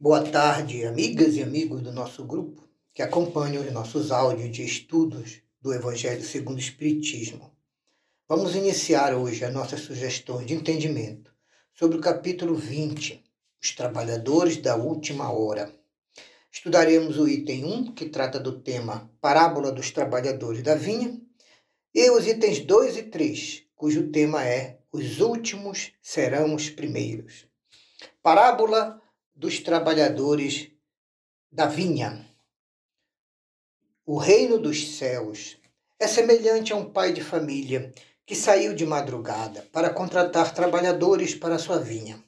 Boa tarde, amigas e amigos do nosso grupo que acompanham os nossos áudios de estudos do Evangelho segundo o Espiritismo. Vamos iniciar hoje as nossas sugestões de entendimento sobre o capítulo 20, Os Trabalhadores da Última Hora. Estudaremos o item 1, que trata do tema Parábola dos Trabalhadores da Vinha, e os itens 2 e 3, cujo tema é Os últimos serão os primeiros. Parábola dos trabalhadores da vinha. O reino dos céus é semelhante a um pai de família que saiu de madrugada para contratar trabalhadores para sua vinha.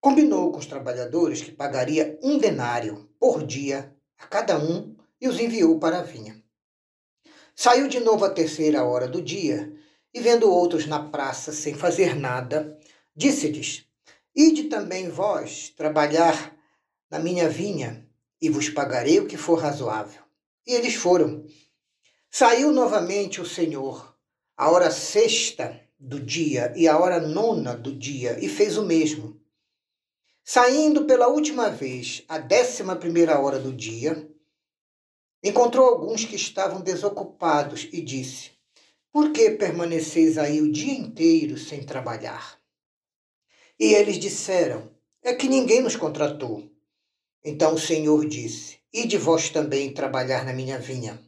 Combinou com os trabalhadores que pagaria um denário por dia a cada um e os enviou para a vinha. Saiu de novo à terceira hora do dia e, vendo outros na praça sem fazer nada, disse-lhes: Ide também vós trabalhar na minha vinha, e vos pagarei o que for razoável. E eles foram. Saiu novamente o Senhor, a hora sexta do dia e a hora nona do dia, e fez o mesmo. Saindo pela última vez, a décima primeira hora do dia, encontrou alguns que estavam desocupados e disse: Por que permaneceis aí o dia inteiro sem trabalhar? E eles disseram: É que ninguém nos contratou. Então o Senhor disse: Ide vós também trabalhar na minha vinha.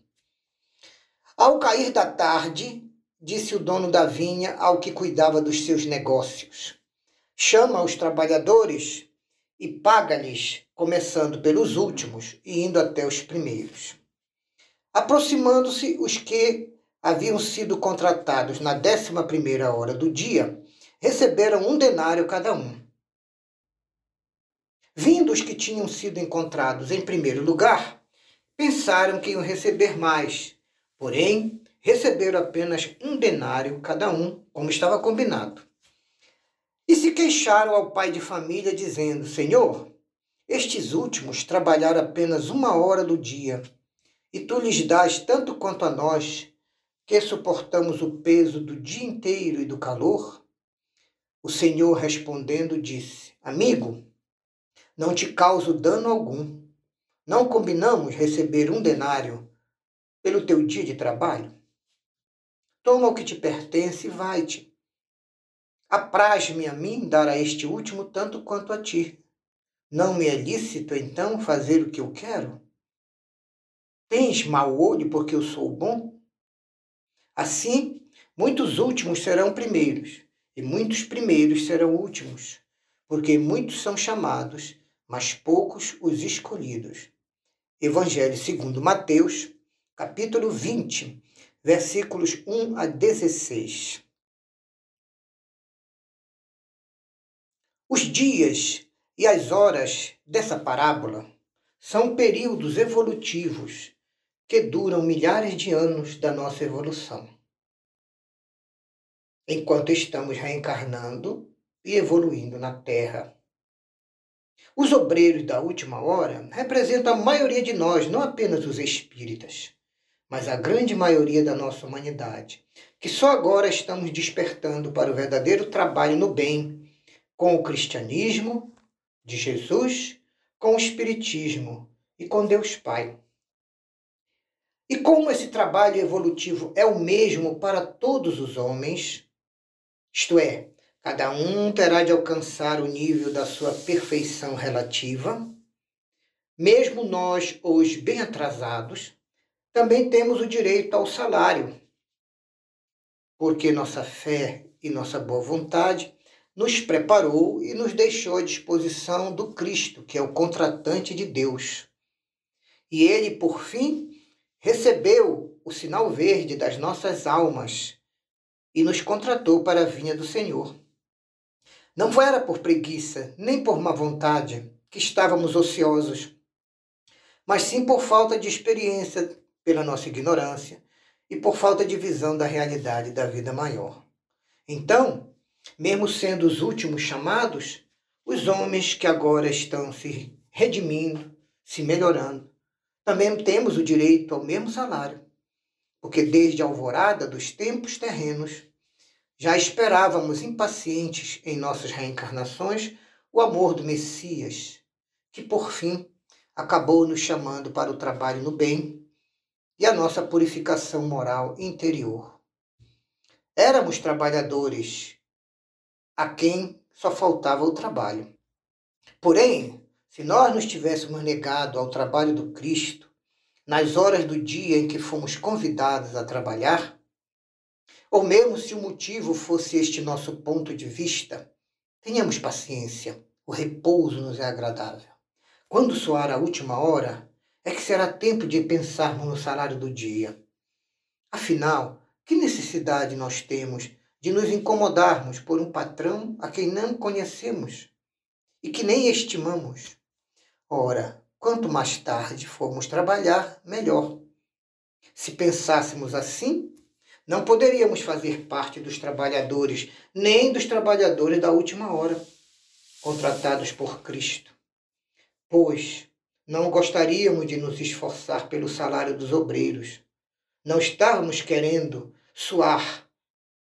Ao cair da tarde, disse o dono da vinha ao que cuidava dos seus negócios: Chama os trabalhadores e paga-lhes, começando pelos últimos e indo até os primeiros. Aproximando-se os que haviam sido contratados na décima primeira hora do dia, receberam um denário cada um. Vindo os que tinham sido encontrados em primeiro lugar, pensaram que iam receber mais, porém receberam apenas um denário cada um, como estava combinado. E se queixaram ao pai de família, dizendo: Senhor, estes últimos trabalharam apenas uma hora do dia, e tu lhes dás tanto quanto a nós, que suportamos o peso do dia inteiro e do calor? O Senhor respondendo disse: Amigo, não te causo dano algum. Não combinamos receber um denário pelo teu dia de trabalho? Toma o que te pertence e vai-te. Apraz-me a mim dar a este último tanto quanto a ti. Não me é lícito, então, fazer o que eu quero? Tens mau olho porque eu sou bom? Assim, muitos últimos serão primeiros, e muitos primeiros serão últimos, porque muitos são chamados, mas poucos os escolhidos. Evangelho segundo Mateus, capítulo 20, versículos 1 a 16. Os dias e as horas dessa parábola são períodos evolutivos que duram milhares de anos da nossa evolução enquanto estamos reencarnando e evoluindo na Terra. Os obreiros da última hora representam a maioria de nós, não apenas os espíritas, mas a grande maioria da nossa humanidade, que só agora estamos despertando para o verdadeiro trabalho no bem, com o cristianismo de Jesus, com o espiritismo e com Deus Pai. E como esse trabalho evolutivo é o mesmo para todos os homens, isto é, cada um terá de alcançar o nível da sua perfeição relativa. Mesmo nós, os bem atrasados, também temos o direito ao salário, porque nossa fé e nossa boa vontade nos preparou e nos deixou à disposição do Cristo, que é o contratante de Deus. E ele, por fim, recebeu o sinal verde das nossas almas e nos contratou para a vinha do Senhor. Não era por preguiça, nem por má vontade que estávamos ociosos, mas sim por falta de experiência, pela nossa ignorância e por falta de visão da realidade da vida maior. Então, mesmo sendo os últimos chamados, os homens que agora estão se redimindo, se melhorando, também temos o direito ao mesmo salário porque desde a alvorada dos tempos terrenos já esperávamos impacientes em nossas reencarnações o amor do Messias, que por fim acabou nos chamando para o trabalho no bem e a nossa purificação moral interior. Éramos trabalhadores a quem só faltava o trabalho. Porém, se nós nos tivéssemos negado ao trabalho do Cristo nas horas do dia em que fomos convidados a trabalhar, ou mesmo se o motivo fosse este nosso ponto de vista, tenhamos paciência, o repouso nos é agradável. Quando soar a última hora, é que será tempo de pensarmos no salário do dia. Afinal, que necessidade nós temos de nos incomodarmos por um patrão a quem não conhecemos e que nem estimamos? Ora, quanto mais tarde formos trabalhar, melhor. Se pensássemos assim, não poderíamos fazer parte dos trabalhadores, nem dos trabalhadores da última hora, contratados por Cristo. Pois não gostaríamos de nos esforçar pelo salário dos obreiros. Não estávamos querendo suar,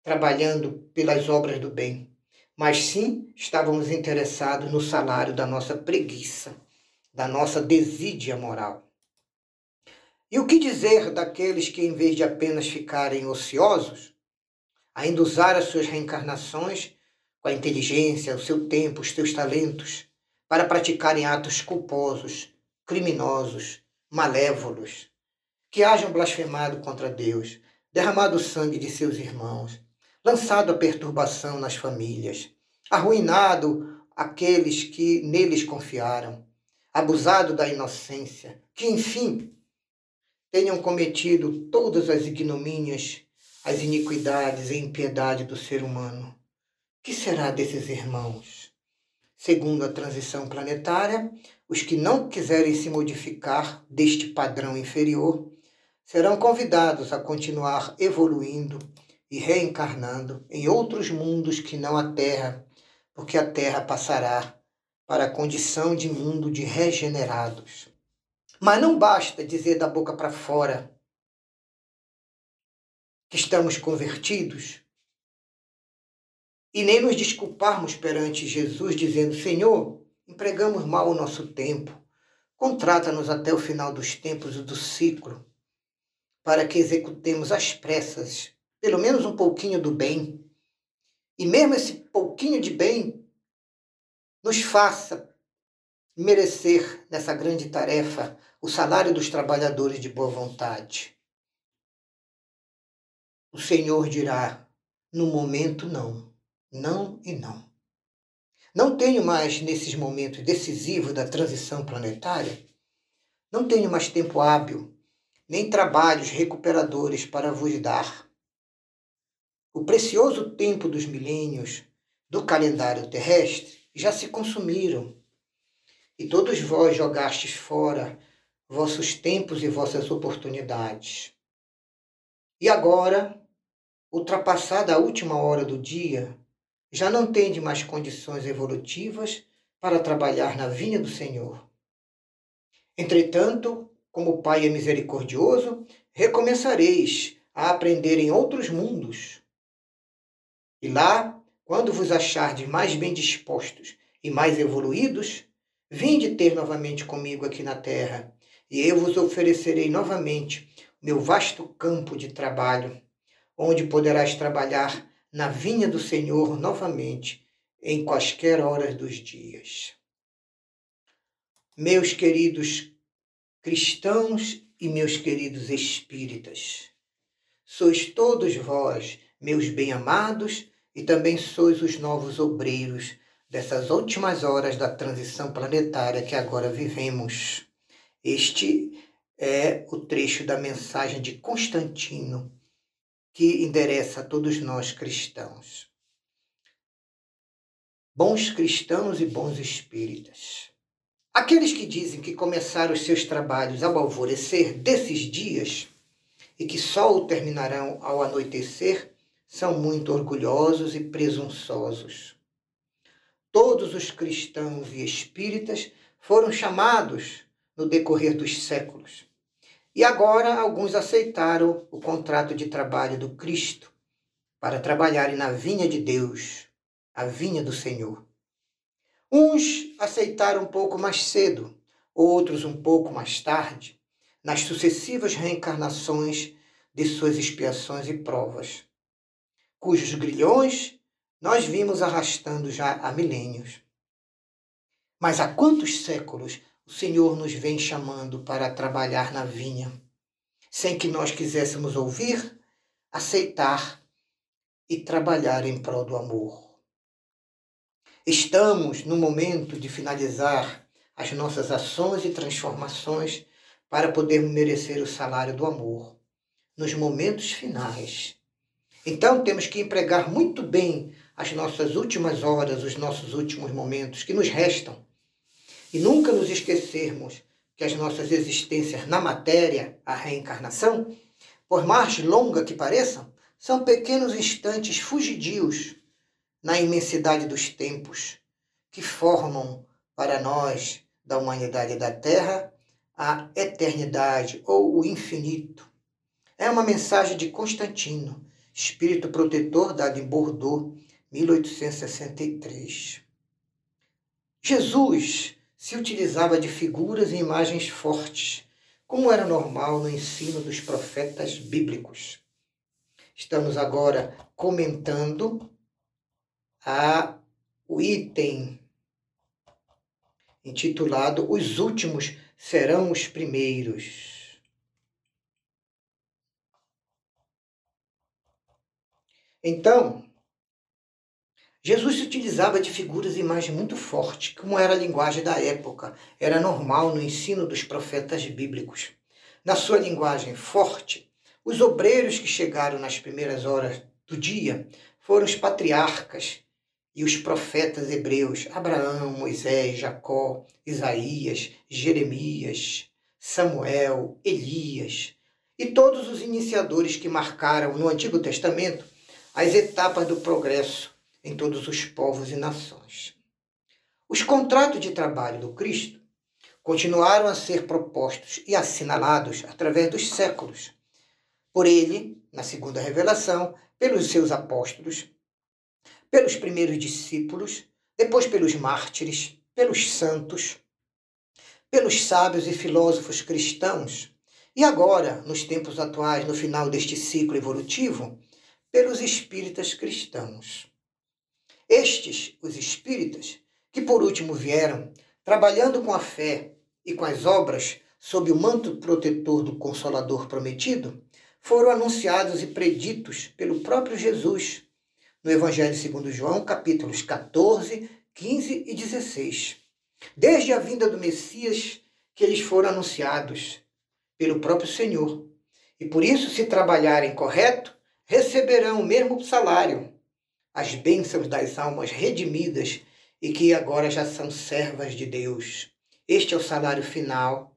trabalhando pelas obras do bem, mas sim estávamos interessados no salário da nossa preguiça, da nossa desídia moral. E o que dizer daqueles que, em vez de apenas ficarem ociosos, ainda usar as suas reencarnações com a inteligência, o seu tempo, os seus talentos, para praticarem atos culposos, criminosos, malévolos, que hajam blasfemado contra Deus, derramado o sangue de seus irmãos, lançado a perturbação nas famílias, arruinado aqueles que neles confiaram, abusado da inocência, que, enfim, tenham cometido todas as ignomínias, as iniquidades e impiedade do ser humano. Que será desses irmãos? Segundo a transição planetária, os que não quiserem se modificar deste padrão inferior serão convidados a continuar evoluindo e reencarnando em outros mundos que não a Terra, porque a Terra passará para a condição de mundo de regenerados. Mas não basta dizer da boca para fora que estamos convertidos e nem nos desculparmos perante Jesus dizendo: Senhor, empregamos mal o nosso tempo, contrata-nos até o final dos tempos e do ciclo, para que executemos às pressas pelo menos um pouquinho do bem. E mesmo esse pouquinho de bem nos faça merecer nessa grande tarefa o salário dos trabalhadores de boa vontade. O Senhor dirá: no momento não, não e não. Não tenho mais, nesses momentos decisivos da transição planetária, não tenho mais tempo hábil, nem trabalhos recuperadores para vos dar. O precioso tempo dos milênios do calendário terrestre já se consumiram, e todos vós jogastes fora vossos tempos e vossas oportunidades. E agora, ultrapassada a última hora do dia, já não tende mais condições evolutivas para trabalhar na vinha do Senhor. Entretanto, como o Pai é misericordioso, recomeçareis a aprender em outros mundos. E lá, quando vos achardes mais bem dispostos e mais evoluídos, vinde ter novamente comigo aqui na terra e eu vos oferecerei novamente meu vasto campo de trabalho, onde poderás trabalhar na vinha do Senhor novamente, em quaisquer horas dos dias. Meus queridos cristãos e meus queridos espíritas, sois todos vós, meus bem-amados, e também sois os novos obreiros dessas últimas horas da transição planetária que agora vivemos. Este é o trecho da mensagem de Constantino que endereça a todos nós cristãos. Bons cristãos e bons espíritas. Aqueles que dizem que começaram os seus trabalhos ao alvorecer desses dias e que só o terminarão ao anoitecer são muito orgulhosos e presunçosos. Todos os cristãos e espíritas foram chamados no decorrer dos séculos. E agora alguns aceitaram o contrato de trabalho do Cristo para trabalharem na vinha de Deus, a vinha do Senhor. Uns aceitaram um pouco mais cedo, outros um pouco mais tarde, nas sucessivas reencarnações de suas expiações e provas, cujos grilhões nós vimos arrastando já há milênios. Mas há quantos séculos o Senhor nos vem chamando para trabalhar na vinha, sem que nós quiséssemos ouvir, aceitar e trabalhar em prol do amor. Estamos no momento de finalizar as nossas ações e transformações para podermos merecer o salário do amor nos momentos finais. Então temos que empregar muito bem as nossas últimas horas, os nossos últimos momentos que nos restam. E nunca nos esquecermos que as nossas existências na matéria, a reencarnação, por mais longa que pareçam, são pequenos instantes fugidios na imensidade dos tempos que formam para nós da humanidade da Terra a eternidade ou o infinito. É uma mensagem de Constantino, espírito protetor dado em Bordeaux, 1863. Jesus se utilizava de figuras e imagens fortes, como era normal no ensino dos profetas bíblicos. Estamos agora comentando a, o item intitulado Os Últimos Serão os Primeiros. Então, Jesus utilizava de figuras e imagens muito fortes, como era a linguagem da época, era normal no ensino dos profetas bíblicos. Na sua linguagem forte, os obreiros que chegaram nas primeiras horas do dia foram os patriarcas e os profetas hebreus, Abraão, Moisés, Jacó, Isaías, Jeremias, Samuel, Elias, e todos os iniciadores que marcaram no Antigo Testamento as etapas do progresso em todos os povos e nações. Os contratos de trabalho do Cristo continuaram a ser propostos e assinalados através dos séculos. Por ele, na segunda revelação, pelos seus apóstolos, pelos primeiros discípulos, depois pelos mártires, pelos santos, pelos sábios e filósofos cristãos, e agora, nos tempos atuais, no final deste ciclo evolutivo, pelos espíritas cristãos. Estes, os espíritas, que por último vieram, trabalhando com a fé e com as obras sob o manto protetor do Consolador prometido, foram anunciados e preditos pelo próprio Jesus no Evangelho segundo João, capítulos 14, 15 e 16. Desde a vinda do Messias que eles foram anunciados pelo próprio Senhor. E por isso, se trabalharem correto, receberão o mesmo salário as bênçãos das almas redimidas e que agora já são servas de Deus. Este é o salário final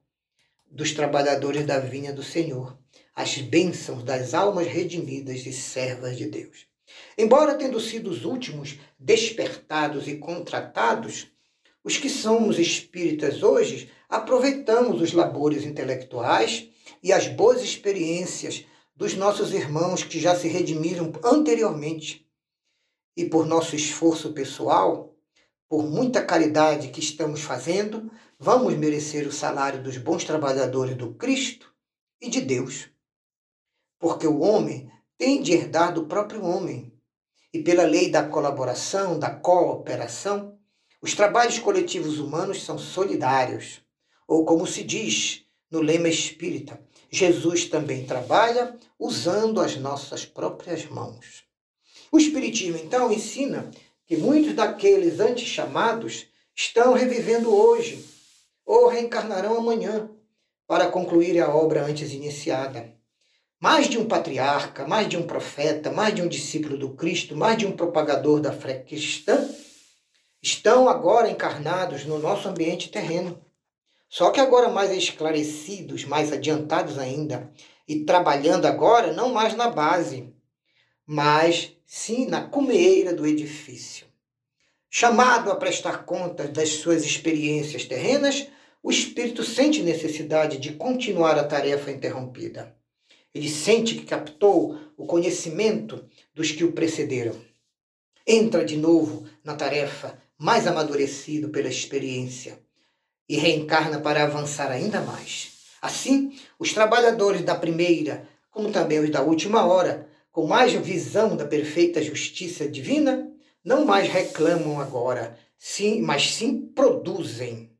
dos trabalhadores da vinha do Senhor, as bênçãos das almas redimidas e servas de Deus. Embora tendo sido os últimos despertados e contratados, os que somos espíritas hoje aproveitamos os labores intelectuais e as boas experiências dos nossos irmãos que já se redimiram anteriormente e por nosso esforço pessoal, por muita caridade que estamos fazendo, vamos merecer o salário dos bons trabalhadores do Cristo e de Deus. Porque o homem tem de herdar do próprio homem. E pela lei da colaboração, da cooperação, os trabalhos coletivos humanos são solidários. Ou como se diz no lema espírita, Jesus também trabalha usando as nossas próprias mãos. O Espiritismo, então, ensina que muitos daqueles antes chamados estão revivendo hoje ou reencarnarão amanhã para concluir a obra antes iniciada. Mais de um patriarca, mais de um profeta, mais de um discípulo do Cristo, mais de um propagador da fé cristã estão agora encarnados no nosso ambiente terreno. Só que agora mais esclarecidos, mais adiantados ainda, e trabalhando agora não mais na base, mas sim na cumeira do edifício. Chamado a prestar contas das suas experiências terrenas, o espírito sente necessidade de continuar a tarefa interrompida. Ele sente que captou o conhecimento dos que o precederam. Entra de novo na tarefa mais amadurecido pela experiência e reencarna para avançar ainda mais. Assim, os trabalhadores da primeira, como também os da última hora, com mais visão da perfeita justiça divina, não mais reclamam agora, sim, mas sim produzem.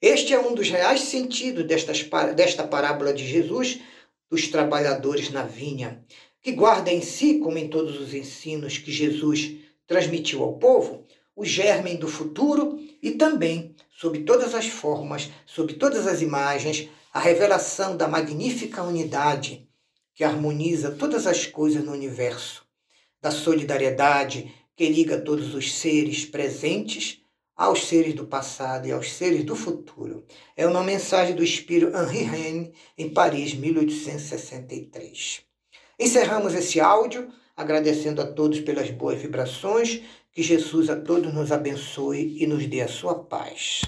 Este é um dos reais sentidos destas, desta parábola de Jesus dos trabalhadores na vinha, que guarda em si, como em todos os ensinos que Jesus transmitiu ao povo, o germen do futuro e também, sob todas as formas, sob todas as imagens, a revelação da magnífica unidade que harmoniza todas as coisas no universo, da solidariedade que liga todos os seres presentes aos seres do passado e aos seres do futuro. É uma mensagem do espírito Henri Rennes, em Paris, 1863. Encerramos esse áudio agradecendo a todos pelas boas vibrações. Que Jesus a todos nos abençoe e nos dê a sua paz.